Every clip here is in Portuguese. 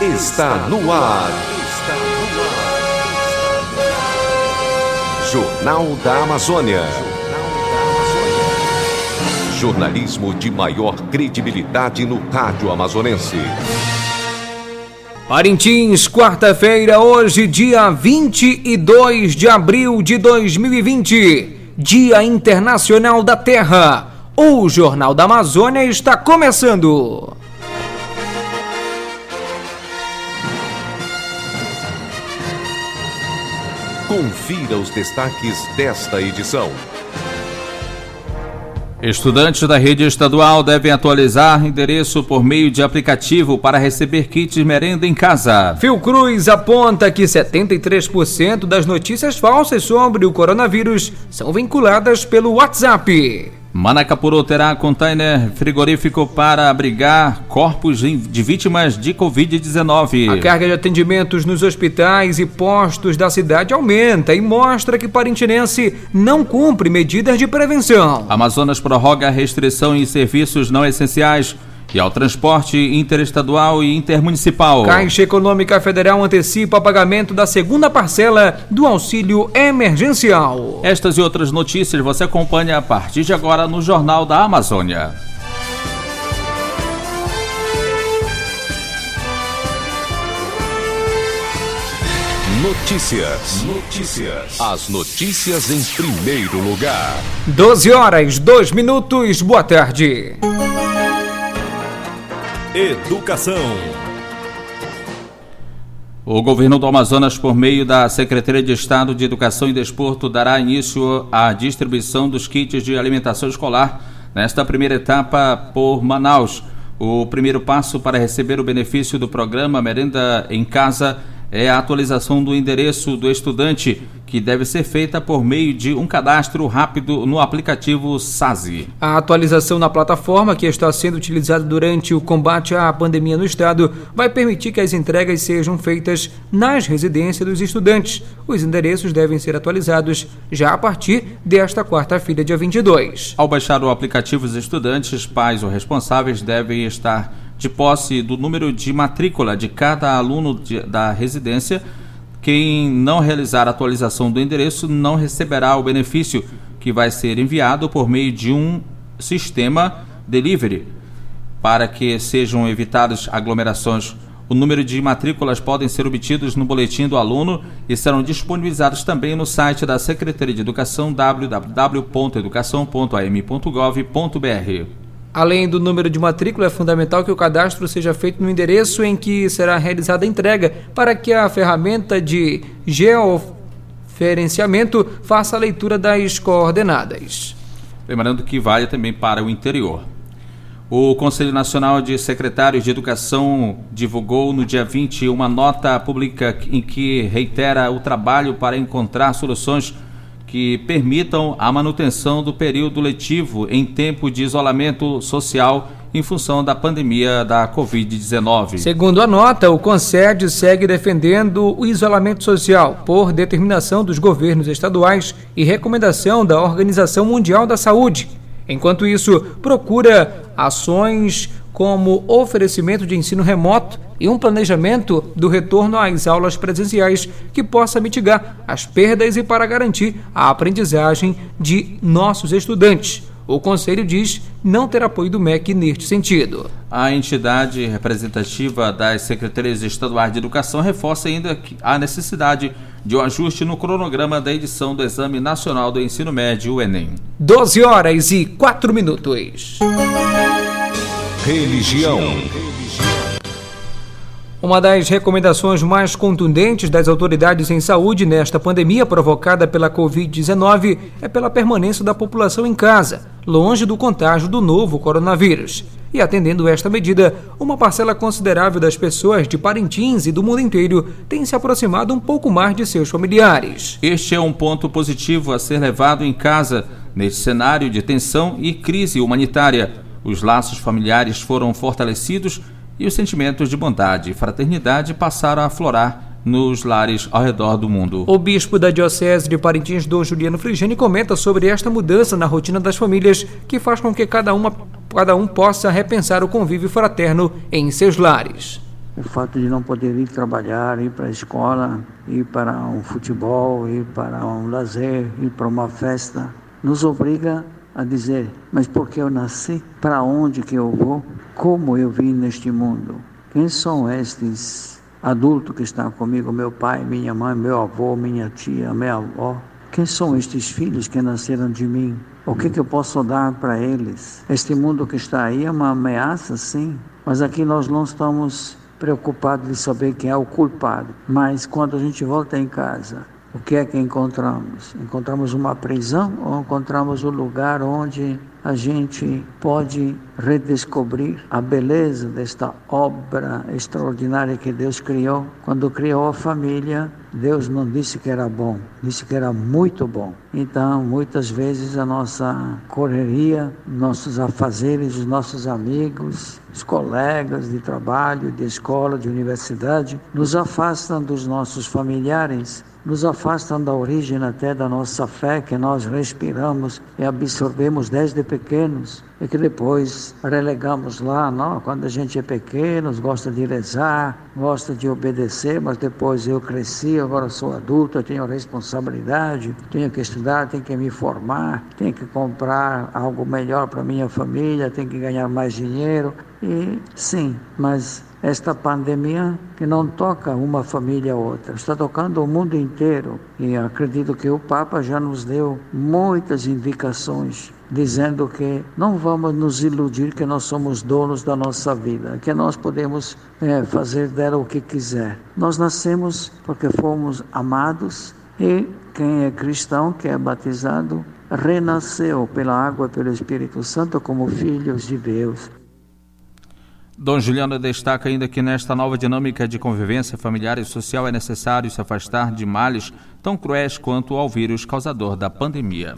está no ar. Jornal da Amazônia. Jornalismo de maior credibilidade no rádio amazonense. Parintins, quarta-feira, hoje, dia 22 de abril de 2020, Dia Internacional da Terra. O Jornal da Amazônia está começando. Confira os destaques desta edição. Estudantes da rede estadual devem atualizar endereço por meio de aplicativo para receber kits merenda em casa. Fiocruz aponta que 73% das notícias falsas sobre o coronavírus são vinculadas pelo WhatsApp. Manacapuru terá container frigorífico para abrigar corpos de vítimas de Covid-19. A carga de atendimentos nos hospitais e postos da cidade aumenta e mostra que Parintinense não cumpre medidas de prevenção. Amazonas prorroga restrição em serviços não essenciais e ao transporte interestadual e intermunicipal. Caixa Econômica Federal antecipa pagamento da segunda parcela do auxílio emergencial. Estas e outras notícias você acompanha a partir de agora no Jornal da Amazônia. Notícias. Notícias. As notícias em primeiro lugar. 12 horas, 2 minutos. Boa tarde. Educação. O governo do Amazonas, por meio da Secretaria de Estado de Educação e Desporto, dará início à distribuição dos kits de alimentação escolar nesta primeira etapa por Manaus. O primeiro passo para receber o benefício do programa Merenda em Casa é a atualização do endereço do estudante, que deve ser feita por meio de um cadastro rápido no aplicativo SASI. A atualização na plataforma, que está sendo utilizada durante o combate à pandemia no estado, vai permitir que as entregas sejam feitas nas residências dos estudantes. Os endereços devem ser atualizados já a partir desta quarta-feira, dia 22. Ao baixar o aplicativo, os estudantes, pais ou responsáveis devem estar de posse do número de matrícula de cada aluno de, da residência. Quem não realizar a atualização do endereço não receberá o benefício que vai ser enviado por meio de um sistema delivery. Para que sejam evitadas aglomerações, o número de matrículas podem ser obtidos no boletim do aluno e serão disponibilizados também no site da Secretaria de Educação www.educação.am.gov.br. Além do número de matrícula, é fundamental que o cadastro seja feito no endereço em que será realizada a entrega, para que a ferramenta de geoferenciamento faça a leitura das coordenadas. Lembrando que vale também para o interior. O Conselho Nacional de Secretários de Educação divulgou no dia 20 uma nota pública em que reitera o trabalho para encontrar soluções que permitam a manutenção do período letivo em tempo de isolamento social em função da pandemia da Covid-19. Segundo a nota, o CONSED segue defendendo o isolamento social por determinação dos governos estaduais e recomendação da Organização Mundial da Saúde. Enquanto isso, procura ações como oferecimento de ensino remoto e um planejamento do retorno às aulas presenciais que possa mitigar as perdas e para garantir a aprendizagem de nossos estudantes. O Conselho diz não ter apoio do MEC neste sentido. A entidade representativa das secretarias estaduais de educação reforça ainda a necessidade de um ajuste no cronograma da edição do Exame Nacional do Ensino Médio, o Enem. 12 horas e 4 minutos. Religião. Uma das recomendações mais contundentes das autoridades em saúde nesta pandemia provocada pela Covid-19 é pela permanência da população em casa, longe do contágio do novo coronavírus. E atendendo esta medida, uma parcela considerável das pessoas de Parintins e do mundo inteiro tem se aproximado um pouco mais de seus familiares. Este é um ponto positivo a ser levado em casa neste cenário de tensão e crise humanitária os laços familiares foram fortalecidos e os sentimentos de bondade e fraternidade passaram a aflorar nos lares ao redor do mundo. O bispo da Diocese de Parintins, Dom Juliano Frigeni, comenta sobre esta mudança na rotina das famílias que faz com que cada, uma, cada um possa repensar o convívio fraterno em seus lares. o fato de não poder ir trabalhar, ir para a escola, ir para um futebol, ir para um lazer, ir para uma festa, nos obriga a dizer: mas por que eu nasci? Para onde que eu vou? Como eu vim neste mundo? Quem são estes adultos que estão comigo? Meu pai, minha mãe, meu avô, minha tia, minha avó? Quem são estes filhos que nasceram de mim? O que, que eu posso dar para eles? Este mundo que está aí é uma ameaça, sim, mas aqui nós não estamos preocupados de saber quem é o culpado. Mas quando a gente volta em casa, o que é que encontramos? Encontramos uma prisão ou encontramos um lugar onde a gente pode redescobrir a beleza desta obra extraordinária que Deus criou? Quando criou a família, Deus não disse que era bom, disse que era muito bom. Então, muitas vezes a nossa correria, nossos afazeres, os nossos amigos, os colegas de trabalho, de escola, de universidade, nos afastam dos nossos familiares nos afastam da origem até da nossa fé que nós respiramos e absorvemos desde pequenos e que depois relegamos lá, não? quando a gente é pequeno, gosta de rezar, gosta de obedecer, mas depois eu cresci, agora sou adulto, tenho responsabilidade, tenho que estudar, tenho que me formar, tenho que comprar algo melhor para minha família, tenho que ganhar mais dinheiro. E sim, mas esta pandemia que não toca uma família ou outra, está tocando o mundo inteiro. E acredito que o Papa já nos deu muitas indicações dizendo que não vamos nos iludir que nós somos donos da nossa vida, que nós podemos é, fazer dela o que quiser. Nós nascemos porque fomos amados e quem é cristão, que é batizado, renasceu pela água e pelo Espírito Santo como filhos de Deus. Dom Juliano destaca ainda que nesta nova dinâmica de convivência familiar e social é necessário se afastar de males tão cruéis quanto ao vírus causador da pandemia.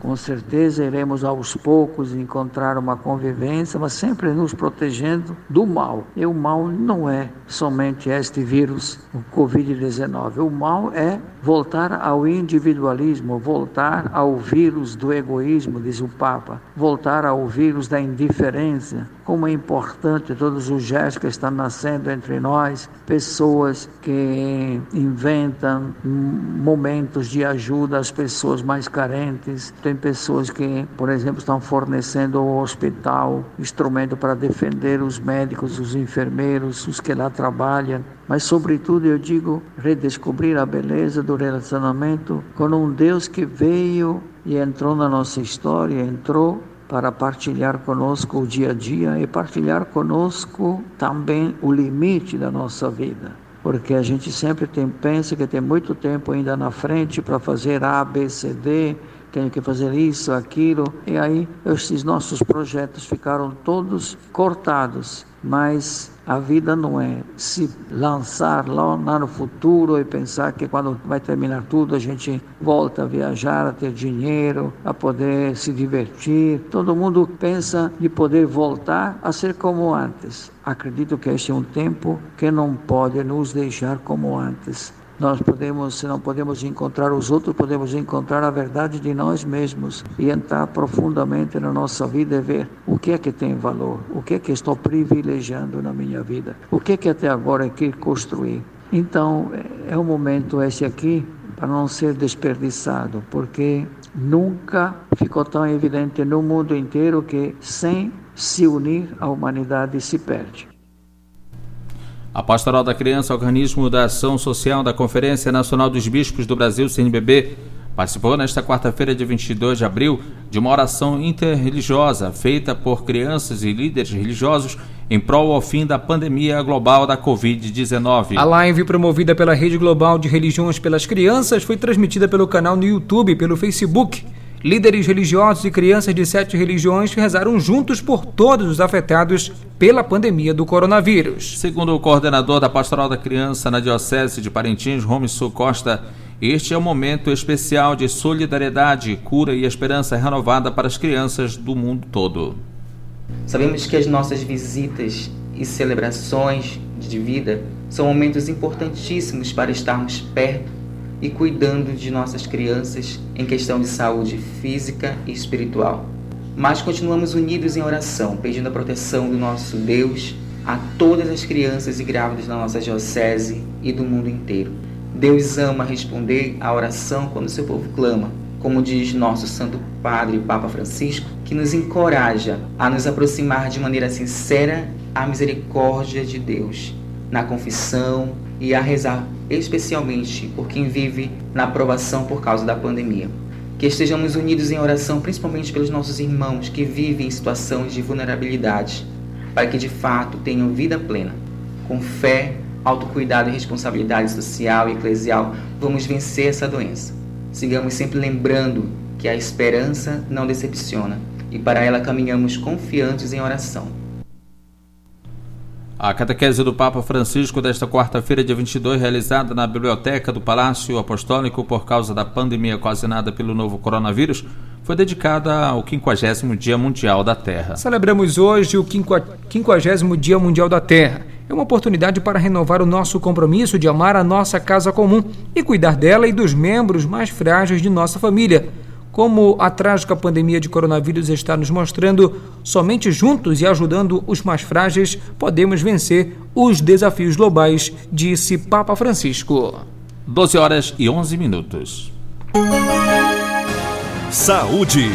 Com certeza iremos aos poucos encontrar uma convivência, mas sempre nos protegendo do mal. E o mal não é somente este vírus, o Covid-19. O mal é voltar ao individualismo, voltar ao vírus do egoísmo, diz o Papa, voltar ao vírus da indiferença. Como é importante todos os gestos que estão nascendo entre nós, pessoas que inventam momentos de ajuda às pessoas mais carentes tem pessoas que, por exemplo, estão fornecendo ao hospital instrumento para defender os médicos, os enfermeiros, os que lá trabalham. Mas, sobretudo, eu digo redescobrir a beleza do relacionamento com um Deus que veio e entrou na nossa história, entrou para partilhar conosco o dia a dia e partilhar conosco também o limite da nossa vida. Porque a gente sempre tem, pensa que tem muito tempo ainda na frente para fazer A, B, C, D, tenho que fazer isso, aquilo. E aí esses nossos projetos ficaram todos cortados. Mas a vida não é se lançar lá, no futuro e pensar que quando vai terminar tudo a gente volta a viajar, a ter dinheiro, a poder se divertir. Todo mundo pensa de poder voltar a ser como antes. Acredito que este é um tempo que não pode nos deixar como antes. Nós podemos, se não podemos encontrar os outros, podemos encontrar a verdade de nós mesmos e entrar profundamente na nossa vida e ver o que é que tem valor, o que é que estou privilegiando na minha vida, o que é que até agora é que construir. Então, é, é o momento esse aqui para não ser desperdiçado, porque nunca ficou tão evidente no mundo inteiro que sem se unir a humanidade se perde. A Pastoral da Criança, organismo da ação social da Conferência Nacional dos Bispos do Brasil, CNBB, participou nesta quarta-feira, de 22 de abril, de uma oração interreligiosa feita por crianças e líderes religiosos em prol ao fim da pandemia global da Covid-19. A live promovida pela Rede Global de Religiões pelas Crianças foi transmitida pelo canal no YouTube e pelo Facebook. Líderes religiosos e crianças de sete religiões rezaram juntos por todos os afetados pela pandemia do coronavírus. Segundo o coordenador da Pastoral da Criança na Diocese de Parintins, Romissu Costa, este é um momento especial de solidariedade, cura e esperança renovada para as crianças do mundo todo. Sabemos que as nossas visitas e celebrações de vida são momentos importantíssimos para estarmos perto e cuidando de nossas crianças em questão de saúde física e espiritual. Mas continuamos unidos em oração, pedindo a proteção do nosso Deus, a todas as crianças e grávidas da nossa diocese e do mundo inteiro. Deus ama responder à oração quando seu povo clama, como diz nosso Santo Padre Papa Francisco, que nos encoraja a nos aproximar de maneira sincera à misericórdia de Deus, na confissão e a rezar especialmente por quem vive na provação por causa da pandemia. Que estejamos unidos em oração, principalmente pelos nossos irmãos que vivem em situações de vulnerabilidade para que de fato tenham vida plena. Com fé, autocuidado e responsabilidade social e eclesial, vamos vencer essa doença. Sigamos sempre lembrando que a esperança não decepciona e para ela caminhamos confiantes em oração. A catequese do Papa Francisco desta quarta-feira, dia 22, realizada na Biblioteca do Palácio Apostólico por causa da pandemia ocasionada pelo novo coronavírus, foi dedicada ao 50 Dia Mundial da Terra. Celebramos hoje o 50 Dia Mundial da Terra. É uma oportunidade para renovar o nosso compromisso de amar a nossa casa comum e cuidar dela e dos membros mais frágeis de nossa família. Como a trágica pandemia de coronavírus está nos mostrando, somente juntos e ajudando os mais frágeis podemos vencer os desafios globais, disse Papa Francisco. 12 horas e 11 minutos. Saúde.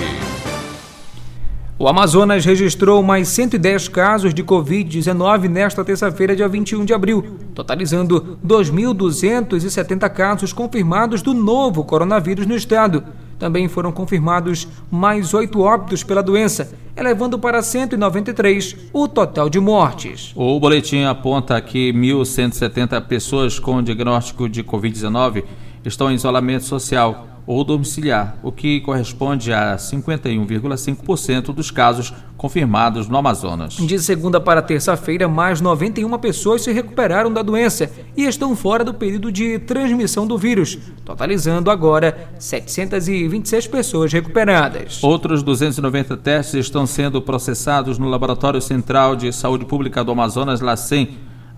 O Amazonas registrou mais 110 casos de Covid-19 nesta terça-feira, dia 21 de abril, totalizando 2.270 casos confirmados do novo coronavírus no estado. Também foram confirmados mais oito óbitos pela doença, elevando para 193 o total de mortes. O boletim aponta que 1.170 pessoas com diagnóstico de Covid-19 estão em isolamento social ou domiciliar, o que corresponde a 51,5% dos casos confirmados no Amazonas. De segunda para terça-feira, mais 91 pessoas se recuperaram da doença e estão fora do período de transmissão do vírus, totalizando agora 726 pessoas recuperadas. Outros 290 testes estão sendo processados no Laboratório Central de Saúde Pública do Amazonas, LACEN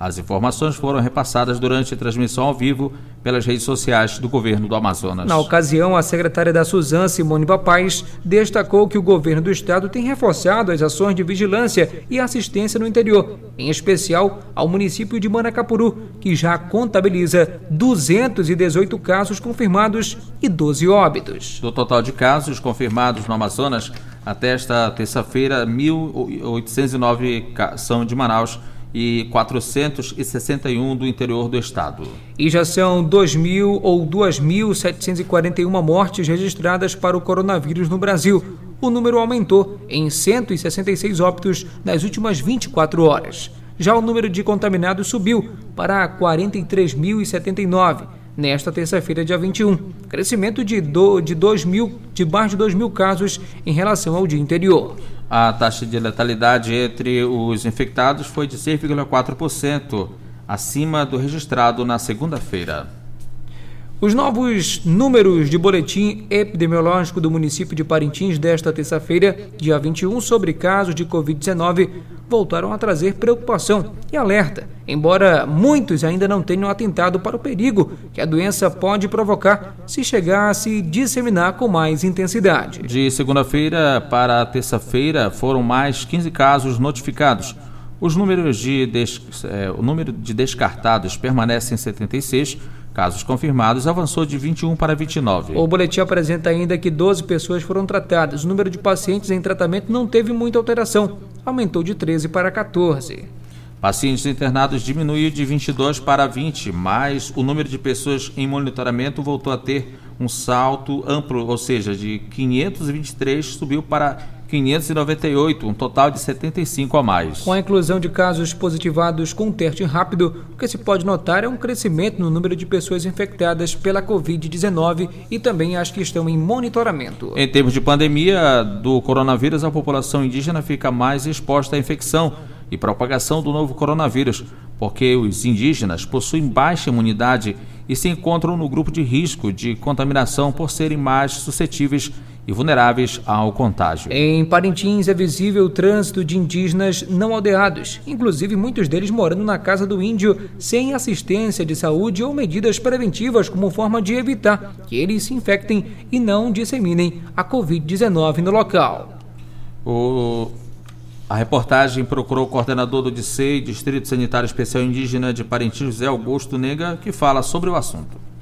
as informações foram repassadas durante a transmissão ao vivo pelas redes sociais do governo do Amazonas. Na ocasião, a secretária da Suzan, Simone Papaz, destacou que o governo do estado tem reforçado as ações de vigilância e assistência no interior, em especial ao município de Manacapuru, que já contabiliza 218 casos confirmados e 12 óbitos. Do total de casos confirmados no Amazonas, até esta terça-feira, 1.809 são de Manaus e 461 do interior do estado. E já são 2.000 ou 2.741 mortes registradas para o coronavírus no Brasil. O número aumentou em 166 óbitos nas últimas 24 horas. Já o número de contaminados subiu para 43.079 nesta terça-feira, dia 21, crescimento de, do, de, 2 mil, de mais de 2 mil casos em relação ao dia anterior. A taxa de letalidade entre os infectados foi de 6,4%, acima do registrado na segunda-feira. Os novos números de boletim epidemiológico do município de Parintins desta terça-feira, dia 21, sobre casos de Covid-19, voltaram a trazer preocupação e alerta, embora muitos ainda não tenham atentado para o perigo que a doença pode provocar se chegar a se disseminar com mais intensidade. De segunda-feira para terça-feira foram mais 15 casos notificados. Os números de des... é, o número de descartados permanece em 76 Casos confirmados avançou de 21 para 29. O boletim apresenta ainda que 12 pessoas foram tratadas. O número de pacientes em tratamento não teve muita alteração, aumentou de 13 para 14. Pacientes internados diminuiu de 22 para 20, mas o número de pessoas em monitoramento voltou a ter um salto amplo, ou seja, de 523 subiu para 598, um total de 75 a mais. Com a inclusão de casos positivados com teste rápido, o que se pode notar é um crescimento no número de pessoas infectadas pela Covid-19 e também as que estão em monitoramento. Em termos de pandemia do coronavírus, a população indígena fica mais exposta à infecção e propagação do novo coronavírus, porque os indígenas possuem baixa imunidade e se encontram no grupo de risco de contaminação por serem mais suscetíveis e vulneráveis ao contágio. Em Parintins é visível o trânsito de indígenas não aldeados, inclusive muitos deles morando na casa do índio sem assistência de saúde ou medidas preventivas como forma de evitar que eles se infectem e não disseminem a Covid-19 no local. O A reportagem procurou o coordenador do DICEI, Distrito Sanitário Especial Indígena de Parintins, José Augusto Nega, que fala sobre o assunto.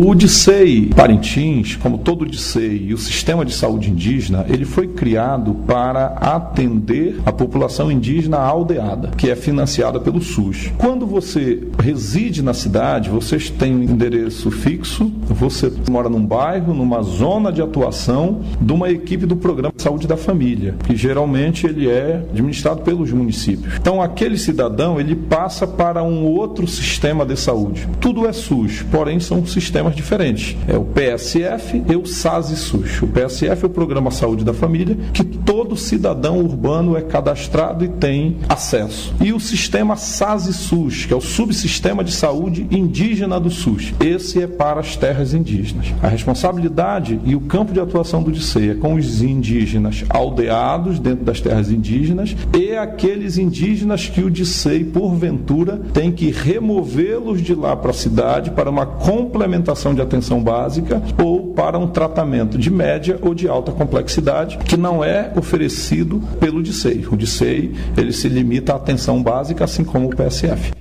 O DICEI Parintins, como todo o DICEI e o sistema de saúde indígena, ele foi criado para atender a população indígena aldeada, que é financiada pelo SUS. Quando você reside na cidade, vocês têm um endereço fixo, você mora num bairro, numa zona de atuação de uma equipe do programa de saúde da família, que geralmente ele é administrado pelos municípios. Então aquele cidadão, ele passa para um outro sistema de saúde. Tudo é SUS, porém são sistemas sistemas diferentes. É o PSF e o SAS e SUS. O PSF é o Programa Saúde da Família, que todo cidadão urbano é cadastrado e tem acesso. E o sistema SAS e SUS, que é o subsistema de saúde indígena do SUS. Esse é para as terras indígenas. A responsabilidade e o campo de atuação do DICEI é com os indígenas aldeados dentro das terras indígenas e aqueles indígenas que o DICEI, porventura, tem que removê-los de lá para a cidade para uma complementação de atenção básica ou para um tratamento de média ou de alta complexidade que não é oferecido pelo DICEI. O DICEI ele se limita à atenção básica, assim como o PSF.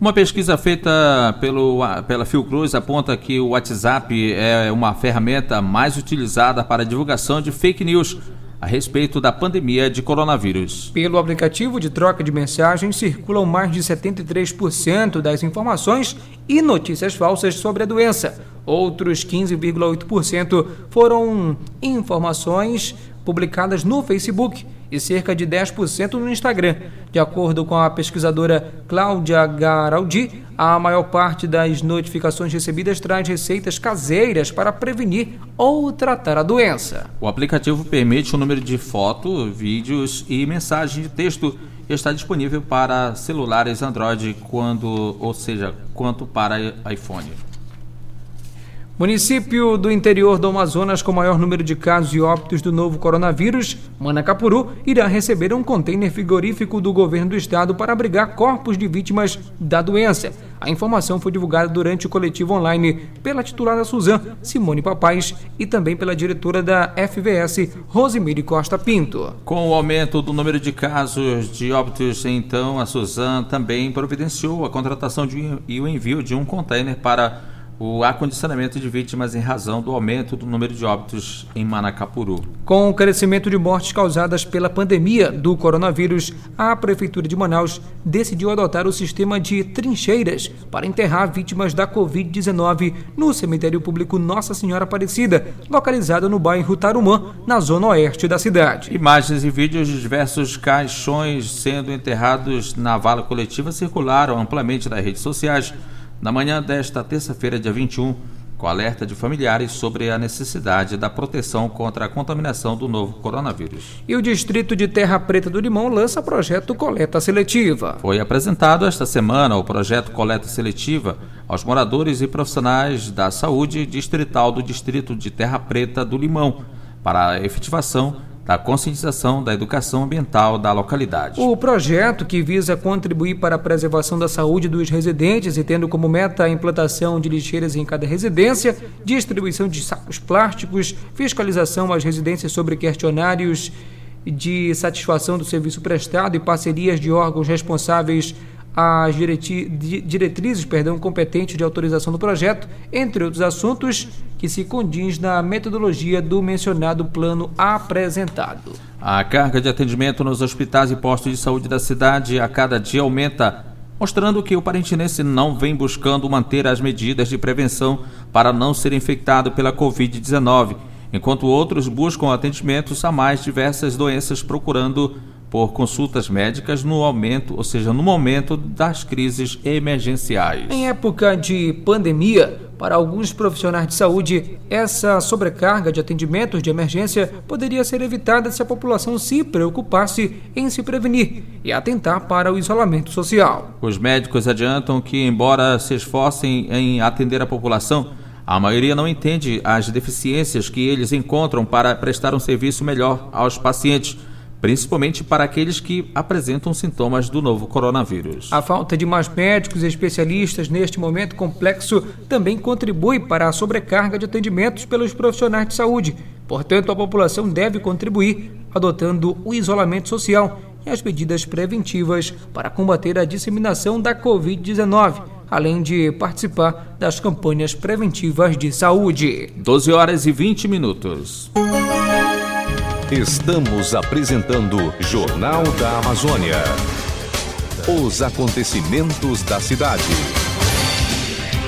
Uma pesquisa feita pelo, pela Fiocruz aponta que o WhatsApp é uma ferramenta mais utilizada para divulgação de fake news a respeito da pandemia de coronavírus. Pelo aplicativo de troca de mensagens circulam mais de 73% das informações e notícias falsas sobre a doença. Outros 15,8% foram informações publicadas no Facebook e cerca de 10% no Instagram. De acordo com a pesquisadora Cláudia Garaldi, a maior parte das notificações recebidas traz receitas caseiras para prevenir ou tratar a doença. O aplicativo permite o número de fotos, vídeos e mensagens de texto e está disponível para celulares Android quando, ou seja, quanto para iPhone. Município do interior do Amazonas com maior número de casos e óbitos do novo coronavírus, Manacapuru, irá receber um container frigorífico do governo do estado para abrigar corpos de vítimas da doença. A informação foi divulgada durante o coletivo online pela titular da Suzan, Simone Papais, e também pela diretora da FVS, Rosemary Costa Pinto. Com o aumento do número de casos de óbitos, então, a Suzan também providenciou a contratação de, e o envio de um container para o acondicionamento de vítimas em razão do aumento do número de óbitos em Manacapuru. Com o crescimento de mortes causadas pela pandemia do coronavírus, a Prefeitura de Manaus decidiu adotar o sistema de trincheiras para enterrar vítimas da Covid-19 no cemitério público Nossa Senhora Aparecida, localizado no bairro Tarumã, na zona oeste da cidade. Imagens e vídeos de diversos caixões sendo enterrados na vala coletiva circularam amplamente nas redes sociais na manhã desta terça-feira, dia 21, com alerta de familiares sobre a necessidade da proteção contra a contaminação do novo coronavírus. E o Distrito de Terra Preta do Limão lança projeto Coleta Seletiva. Foi apresentado esta semana o projeto Coleta Seletiva aos moradores e profissionais da saúde distrital do Distrito de Terra Preta do Limão para a efetivação da conscientização da educação ambiental da localidade. O projeto, que visa contribuir para a preservação da saúde dos residentes e tendo como meta a implantação de lixeiras em cada residência, distribuição de sacos plásticos, fiscalização às residências sobre questionários de satisfação do serviço prestado e parcerias de órgãos responsáveis as diretrizes perdão, competentes de autorização do projeto, entre outros assuntos que se condiz na metodologia do mencionado plano apresentado. A carga de atendimento nos hospitais e postos de saúde da cidade a cada dia aumenta, mostrando que o parentinense não vem buscando manter as medidas de prevenção para não ser infectado pela Covid-19, enquanto outros buscam atendimentos a mais diversas doenças procurando por consultas médicas no aumento, ou seja, no momento das crises emergenciais. Em época de pandemia, para alguns profissionais de saúde, essa sobrecarga de atendimentos de emergência poderia ser evitada se a população se preocupasse em se prevenir e atentar para o isolamento social. Os médicos adiantam que, embora se esforcem em atender a população, a maioria não entende as deficiências que eles encontram para prestar um serviço melhor aos pacientes principalmente para aqueles que apresentam sintomas do novo coronavírus. A falta de mais médicos e especialistas neste momento complexo também contribui para a sobrecarga de atendimentos pelos profissionais de saúde. Portanto, a população deve contribuir adotando o isolamento social e as medidas preventivas para combater a disseminação da Covid-19, além de participar das campanhas preventivas de saúde. 12 horas e 20 minutos. Estamos apresentando Jornal da Amazônia. Os acontecimentos da cidade.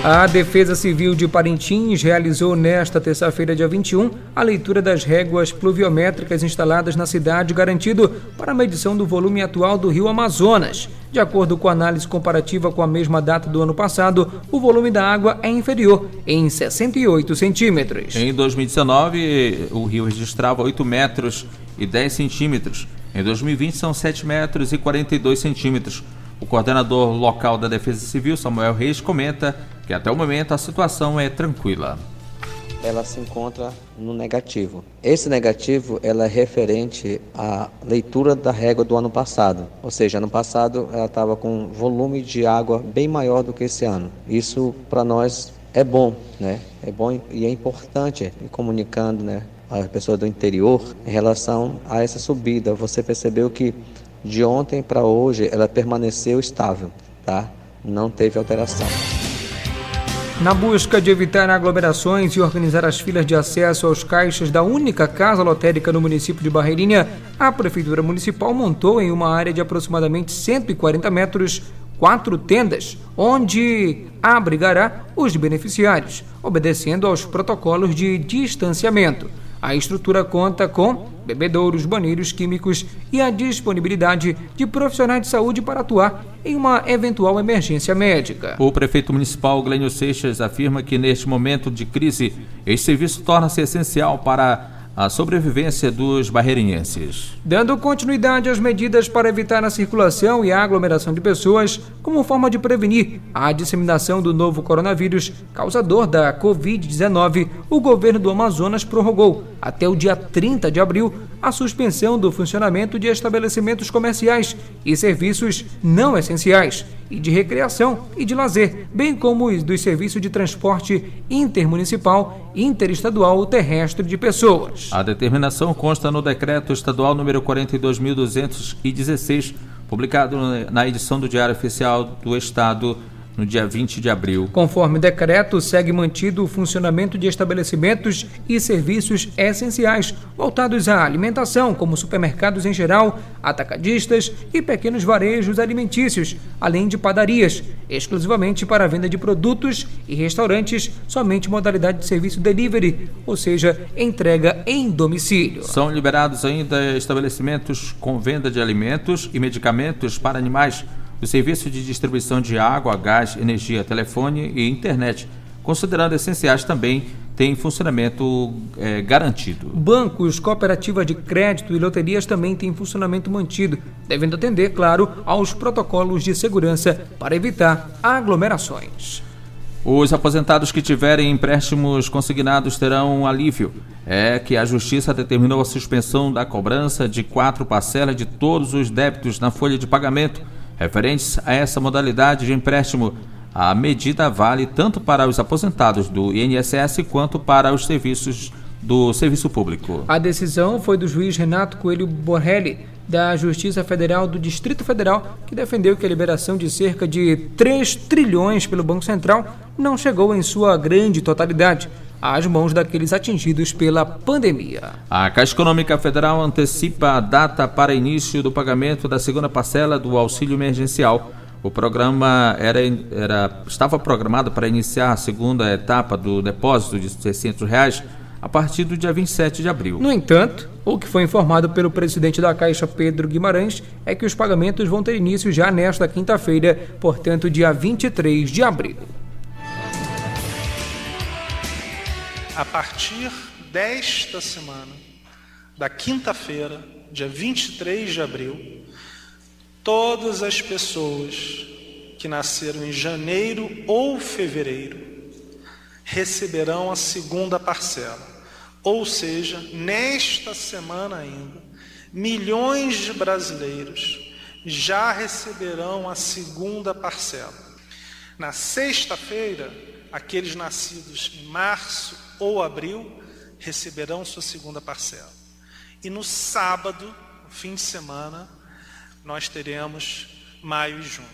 A Defesa Civil de Parintins realizou nesta terça-feira, dia 21, a leitura das réguas pluviométricas instaladas na cidade, garantido para a medição do volume atual do rio Amazonas. De acordo com a análise comparativa com a mesma data do ano passado, o volume da água é inferior, em 68 centímetros. Em 2019, o rio registrava 8 metros e 10 centímetros. Em 2020, são 7 metros e 42 centímetros. O coordenador local da Defesa Civil, Samuel Reis, comenta que até o momento a situação é tranquila. Ela se encontra no negativo. Esse negativo ela é referente à leitura da régua do ano passado. Ou seja, ano passado ela estava com volume de água bem maior do que esse ano. Isso para nós é bom, né? É bom e é importante comunicando, né? A pessoa do interior em relação a essa subida. Você percebeu que de ontem para hoje ela permaneceu estável, tá? Não teve alteração. Na busca de evitar aglomerações e organizar as filas de acesso aos caixas da única casa lotérica no município de Barreirinha, a Prefeitura Municipal montou em uma área de aproximadamente 140 metros quatro tendas, onde abrigará os beneficiários, obedecendo aos protocolos de distanciamento. A estrutura conta com bebedouros, banheiros químicos e a disponibilidade de profissionais de saúde para atuar em uma eventual emergência médica. O prefeito municipal Glênio Seixas afirma que neste momento de crise, este serviço torna-se essencial para a sobrevivência dos barreirenses. Dando continuidade às medidas para evitar a circulação e a aglomeração de pessoas, como forma de prevenir a disseminação do novo coronavírus causador da Covid-19, o governo do Amazonas prorrogou, até o dia 30 de abril, a suspensão do funcionamento de estabelecimentos comerciais e serviços não essenciais e de recreação e de lazer, bem como os dos serviços de transporte intermunicipal, interestadual ou terrestre de pessoas. A determinação consta no decreto estadual número 42.216, publicado na edição do Diário Oficial do Estado no dia 20 de abril. Conforme decreto, segue mantido o funcionamento de estabelecimentos e serviços essenciais voltados à alimentação, como supermercados em geral, atacadistas e pequenos varejos alimentícios, além de padarias, exclusivamente para a venda de produtos e restaurantes, somente modalidade de serviço delivery, ou seja, entrega em domicílio. São liberados ainda estabelecimentos com venda de alimentos e medicamentos para animais o serviço de distribuição de água, gás, energia, telefone e internet, considerando essenciais também, tem funcionamento é, garantido. Bancos, cooperativas de crédito e loterias também têm funcionamento mantido, devendo atender, claro, aos protocolos de segurança para evitar aglomerações. Os aposentados que tiverem empréstimos consignados terão um alívio. É que a Justiça determinou a suspensão da cobrança de quatro parcelas de todos os débitos na folha de pagamento Referentes a essa modalidade de empréstimo, a medida vale tanto para os aposentados do INSS quanto para os serviços do serviço público. A decisão foi do juiz Renato Coelho Borrelli, da Justiça Federal do Distrito Federal, que defendeu que a liberação de cerca de 3 trilhões pelo Banco Central não chegou em sua grande totalidade às mãos daqueles atingidos pela pandemia. A Caixa Econômica Federal antecipa a data para início do pagamento da segunda parcela do auxílio emergencial. O programa era, era, estava programado para iniciar a segunda etapa do depósito de 600 reais a partir do dia 27 de abril. No entanto, o que foi informado pelo presidente da Caixa, Pedro Guimarães, é que os pagamentos vão ter início já nesta quinta-feira, portanto, dia 23 de abril. A partir desta semana, da quinta-feira, dia 23 de abril, todas as pessoas que nasceram em janeiro ou fevereiro receberão a segunda parcela. Ou seja, nesta semana ainda, milhões de brasileiros já receberão a segunda parcela. Na sexta-feira, aqueles nascidos em março ou abril receberão sua segunda parcela. E no sábado, fim de semana, nós teremos maio e junho.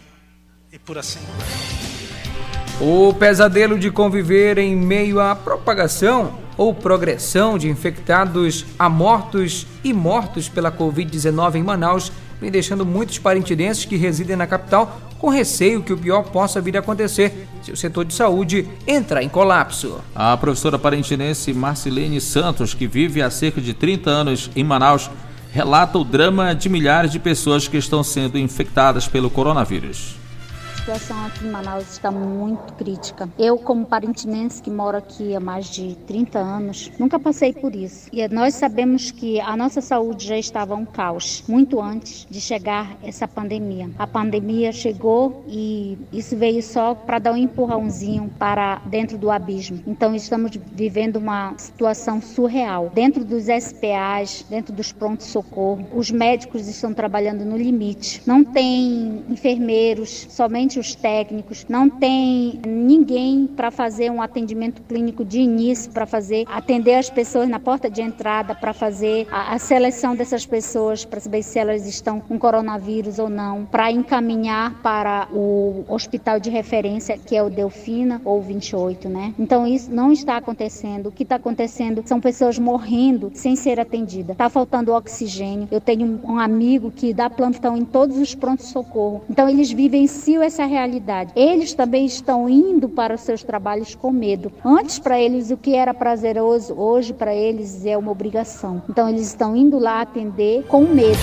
E por assim vai. O pesadelo de conviver em meio à propagação ou progressão de infectados a mortos e mortos pela Covid-19 em Manaus vem deixando muitos parintidenses que residem na capital com receio que o pior possa vir a acontecer se o setor de saúde entrar em colapso. A professora parintinense Marcelene Santos, que vive há cerca de 30 anos em Manaus, relata o drama de milhares de pessoas que estão sendo infectadas pelo coronavírus situação aqui em Manaus está muito crítica. Eu, como parintinense que moro aqui há mais de 30 anos, nunca passei por isso. E nós sabemos que a nossa saúde já estava um caos, muito antes de chegar essa pandemia. A pandemia chegou e isso veio só para dar um empurrãozinho para dentro do abismo. Então estamos vivendo uma situação surreal. Dentro dos SPAs, dentro dos prontos-socorro, os médicos estão trabalhando no limite. Não tem enfermeiros, somente somente os técnicos, não tem ninguém para fazer um atendimento clínico de início, para fazer atender as pessoas na porta de entrada, para fazer a, a, seleção dessas pessoas, para saber se elas estão com coronavírus ou não, para encaminhar para o hospital de referência, que é o Delfina ou 28, né? Então isso não está acontecendo. O que está acontecendo são pessoas morrendo sem ser atendidas. Está faltando oxigênio. Eu tenho um amigo que dá plantão em todos os prontos socorro. Então eles vivenciam essa realidade. Eles também estão indo para os seus trabalhos com medo. Antes para eles o que era prazeroso, hoje para eles é uma obrigação. Então eles estão indo lá atender com medo.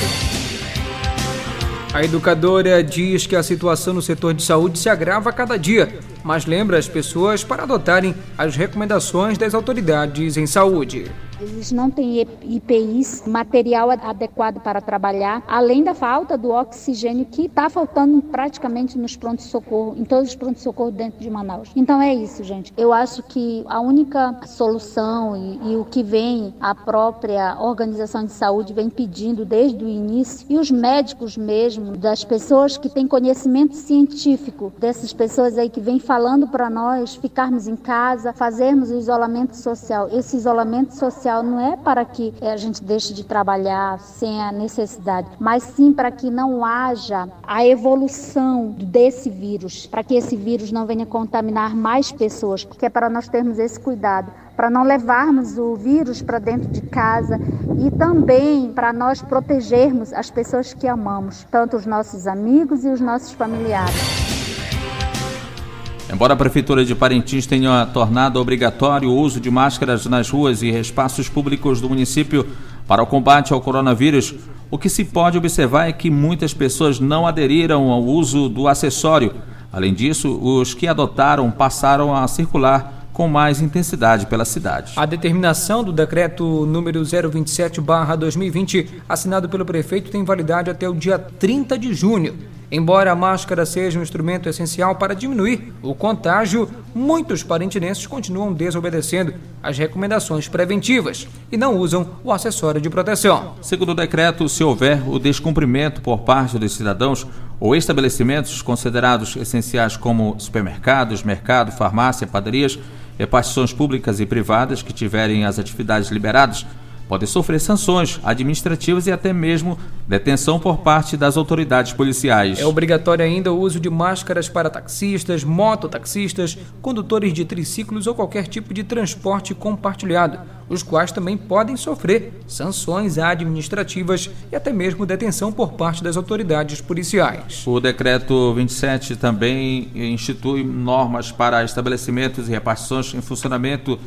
A educadora diz que a situação no setor de saúde se agrava a cada dia, mas lembra as pessoas para adotarem as recomendações das autoridades em saúde. Eles não têm IPIs, material adequado para trabalhar, além da falta do oxigênio que está faltando praticamente nos prontos-socorro, em todos os prontos-socorro dentro de Manaus. Então é isso, gente. Eu acho que a única solução e, e o que vem a própria organização de saúde vem pedindo desde o início, e os médicos mesmo, das pessoas que têm conhecimento científico, dessas pessoas aí que vêm falando para nós ficarmos em casa, fazermos o isolamento social. Esse isolamento social social não é para que eh, a gente deixe de trabalhar sem a necessidade, mas sim para que não haja a evolução desse vírus, para que esse vírus não venha contaminar mais pessoas, porque é para nós termos esse cuidado para não levarmos o vírus para dentro de casa e também para nós protegermos as pessoas que amamos, tanto os nossos amigos e os nossos familiares. Embora a Prefeitura de Parintins tenha tornado obrigatório o uso de máscaras nas ruas e espaços públicos do município para o combate ao coronavírus, o que se pode observar é que muitas pessoas não aderiram ao uso do acessório. Além disso, os que adotaram passaram a circular com mais intensidade pela cidade. A determinação do decreto número 027/2020, assinado pelo prefeito, tem validade até o dia 30 de junho. Embora a máscara seja um instrumento essencial para diminuir o contágio, muitos parintinenses continuam desobedecendo as recomendações preventivas e não usam o acessório de proteção. Segundo o decreto, se houver o descumprimento por parte dos cidadãos ou estabelecimentos considerados essenciais como supermercados, mercado, farmácia, padarias, repartições públicas e privadas que tiverem as atividades liberadas, podem sofrer sanções administrativas e até mesmo detenção por parte das autoridades policiais. É obrigatório ainda o uso de máscaras para taxistas, mototaxistas, condutores de triciclos ou qualquer tipo de transporte compartilhado, os quais também podem sofrer sanções administrativas e até mesmo detenção por parte das autoridades policiais. O decreto 27 também institui normas para estabelecimentos e repartições em funcionamento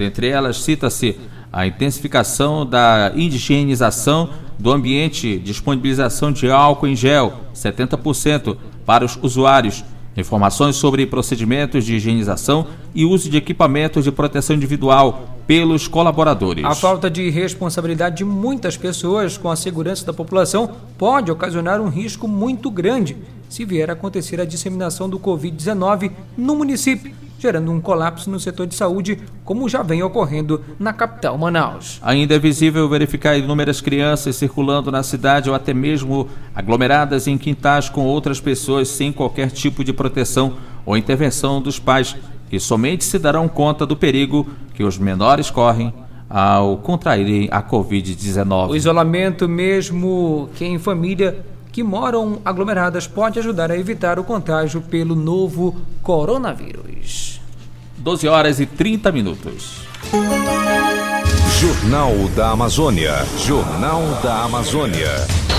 Dentre elas, cita-se a intensificação da higienização do ambiente, disponibilização de álcool em gel, 70% para os usuários, informações sobre procedimentos de higienização e uso de equipamentos de proteção individual pelos colaboradores. A falta de responsabilidade de muitas pessoas com a segurança da população pode ocasionar um risco muito grande se vier a acontecer a disseminação do Covid-19 no município gerando um colapso no setor de saúde, como já vem ocorrendo na capital Manaus. Ainda é visível verificar inúmeras crianças circulando na cidade ou até mesmo aglomeradas em quintais com outras pessoas sem qualquer tipo de proteção ou intervenção dos pais, que somente se darão conta do perigo que os menores correm ao contraírem a Covid-19. O isolamento, mesmo que em família que moram aglomeradas, pode ajudar a evitar o contágio pelo novo coronavírus. 12 horas e 30 minutos. Jornal da Amazônia. Jornal da Amazônia.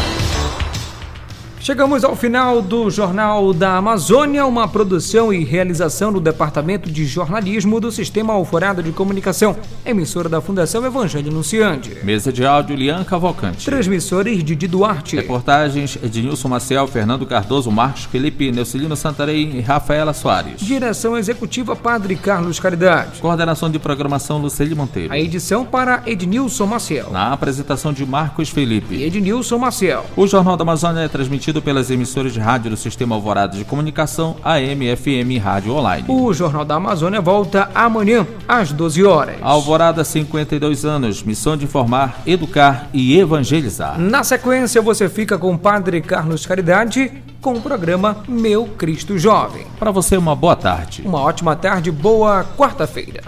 Chegamos ao final do Jornal da Amazônia, uma produção e realização do Departamento de Jornalismo do Sistema Alforado de Comunicação, emissora da Fundação Evangelho Anunciante. Mesa de áudio Lian Cavalcante. Transmissores Didi Duarte. Reportagens Ednilson Maciel, Fernando Cardoso, Marcos Felipe, Neucilino Santarém e Rafaela Soares. Direção Executiva Padre Carlos Caridade. Coordenação de Programação Luceli Monteiro. A edição para Ednilson Maciel. Na apresentação de Marcos Felipe. E Ednilson Maciel. O Jornal da Amazônia é transmitido pelas emissoras de rádio do Sistema Alvorada de Comunicação, AM, FM e Rádio Online. O Jornal da Amazônia volta amanhã, às 12 horas. Alvorada, 52 anos, missão de informar, educar e evangelizar. Na sequência, você fica com o Padre Carlos Caridade com o programa Meu Cristo Jovem. Para você, uma boa tarde. Uma ótima tarde, boa quarta-feira.